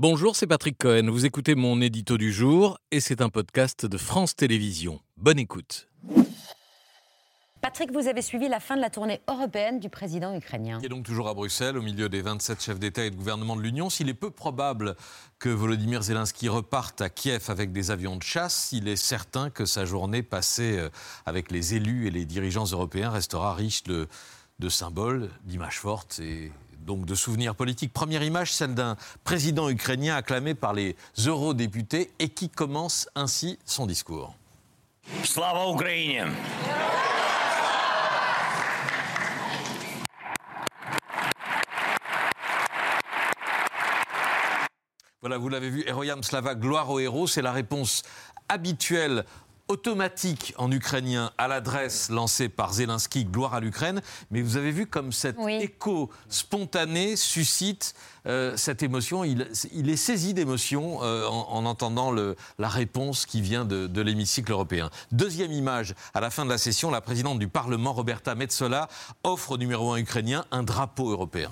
Bonjour, c'est Patrick Cohen. Vous écoutez mon édito du jour et c'est un podcast de France Télévisions. Bonne écoute. Patrick, vous avez suivi la fin de la tournée européenne du président ukrainien. Il est donc toujours à Bruxelles, au milieu des 27 chefs d'État et de gouvernement de l'Union. S'il est peu probable que Volodymyr Zelensky reparte à Kiev avec des avions de chasse, il est certain que sa journée passée euh, avec les élus et les dirigeants européens restera riche de, de symboles, d'images fortes et donc de souvenirs politiques. Première image, celle d'un président ukrainien acclamé par les eurodéputés et qui commence ainsi son discours. Slava Ukraine Voilà, vous l'avez vu, Heroyam Slava, gloire aux héros, c'est la réponse habituelle automatique en ukrainien à l'adresse lancée par Zelensky, gloire à l'Ukraine. Mais vous avez vu comme cet écho spontané suscite euh, cette émotion. Il, est saisi d'émotion euh, en, entendant la réponse qui vient de, de l'hémicycle européen. Deuxième image, à la fin de la session, la présidente du Parlement, Roberta Metsola, offre au numéro un ukrainien un drapeau européen.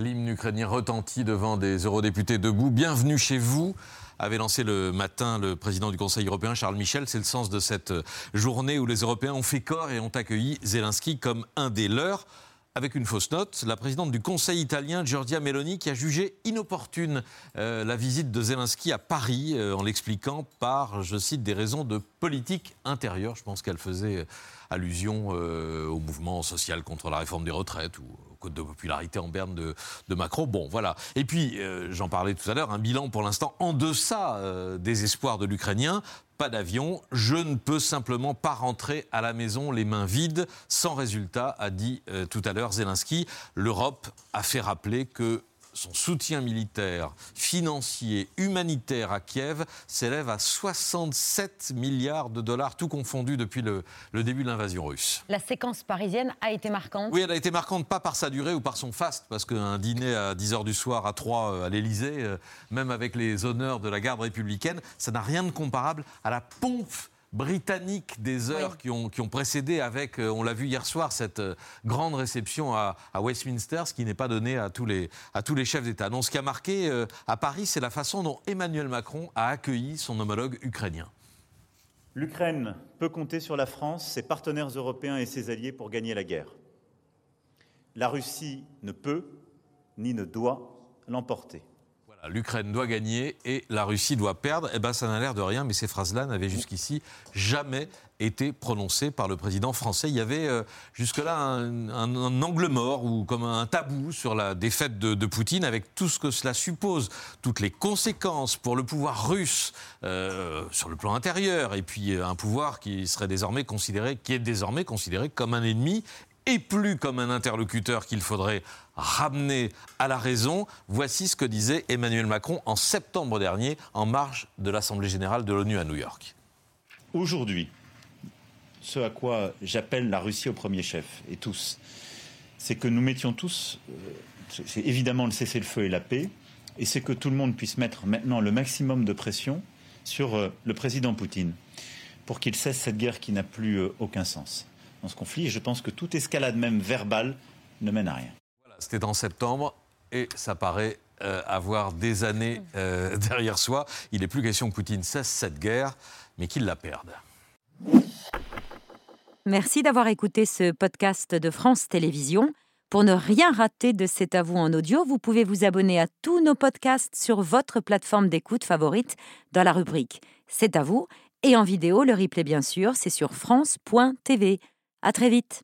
L'hymne ukrainien retentit devant des eurodéputés debout. Bienvenue chez vous avait lancé le matin le président du Conseil européen, Charles Michel. C'est le sens de cette journée où les Européens ont fait corps et ont accueilli Zelensky comme un des leurs. Avec une fausse note, la présidente du Conseil italien, Giorgia Meloni, qui a jugé inopportune euh, la visite de Zelensky à Paris, euh, en l'expliquant par, je cite, des raisons de politique intérieure. Je pense qu'elle faisait allusion euh, au mouvement social contre la réforme des retraites code de popularité en berne de, Macron. Bon, voilà. Et puis, euh, j'en parlais tout à l'heure, un bilan pour l'instant en deçà euh, des espoirs de l'Ukrainien. Pas d'avion, je ne peux simplement pas rentrer à la maison les mains vides, sans résultat, a dit euh, tout à l'heure Zelensky. L'Europe a fait rappeler que son soutien militaire, financier, humanitaire à Kiev s'élève à 67 milliards de dollars, tout confondu depuis le, début de l'invasion russe. La séquence parisienne a été marquante Oui, elle a été marquante, pas par sa durée ou par son faste, parce qu'un dîner à 10h du soir à 3 euh, à l'Élysée, euh, même avec les honneurs de la garde républicaine, ça n'a rien de comparable à la pompe britannique des heures qui, ont, qui, ont, précédé avec, euh, on l'a vu hier soir, cette euh, grande réception à, Westminster, ce qui n'est pas donné à tous les, à tous les chefs d'État. Donc ce qui a marqué euh, à Paris, c'est la façon dont Emmanuel Macron a accueilli son homologue ukrainien. L'Ukraine peut compter sur la France, ses partenaires européens et ses alliés pour gagner la guerre. La Russie ne peut ni ne doit l'emporter l'Ukraine doit gagner et la Russie doit perdre. Eh ben, ça n'a l'air de rien, mais ces phrases-là n'avaient jusqu'ici jamais été prononcées par le président français. Il y avait euh, jusque-là un, angle mort ou comme un tabou sur la défaite de, Poutine, avec tout ce que cela suppose, toutes les conséquences pour le pouvoir russe euh, sur le plan intérieur, et puis euh, un pouvoir qui serait désormais considéré, qui est désormais considéré comme un ennemi et plus comme un interlocuteur qu'il faudrait ramener à la raison. Voici ce que disait Emmanuel Macron en septembre dernier en marge de l'Assemblée générale de l'ONU à New York. Aujourd'hui, ce à quoi j'appelle la Russie au premier chef, et tous, c'est que nous mettions tous, euh, c'est évidemment le cessez-le-feu et la paix, et c'est que tout le monde puisse mettre maintenant le maximum de pression sur euh, le président Poutine pour qu'il cesse cette guerre qui n'a plus euh, aucun sens dans ce conflit. Et je pense que toute escalade, même verbale, ne mène à rien. C'était en septembre et ça paraît euh, avoir des années euh, derrière soi. Il n'est plus question que Poutine cesse cette guerre, mais qu'il la perde. Merci d'avoir écouté ce podcast de France Télévisions. Pour ne rien rater de C'est à vous en audio, vous pouvez vous abonner à tous nos podcasts sur votre plateforme d'écoute favorite dans la rubrique C'est à vous et en vidéo, le replay bien sûr, c'est sur France.tv. À très vite.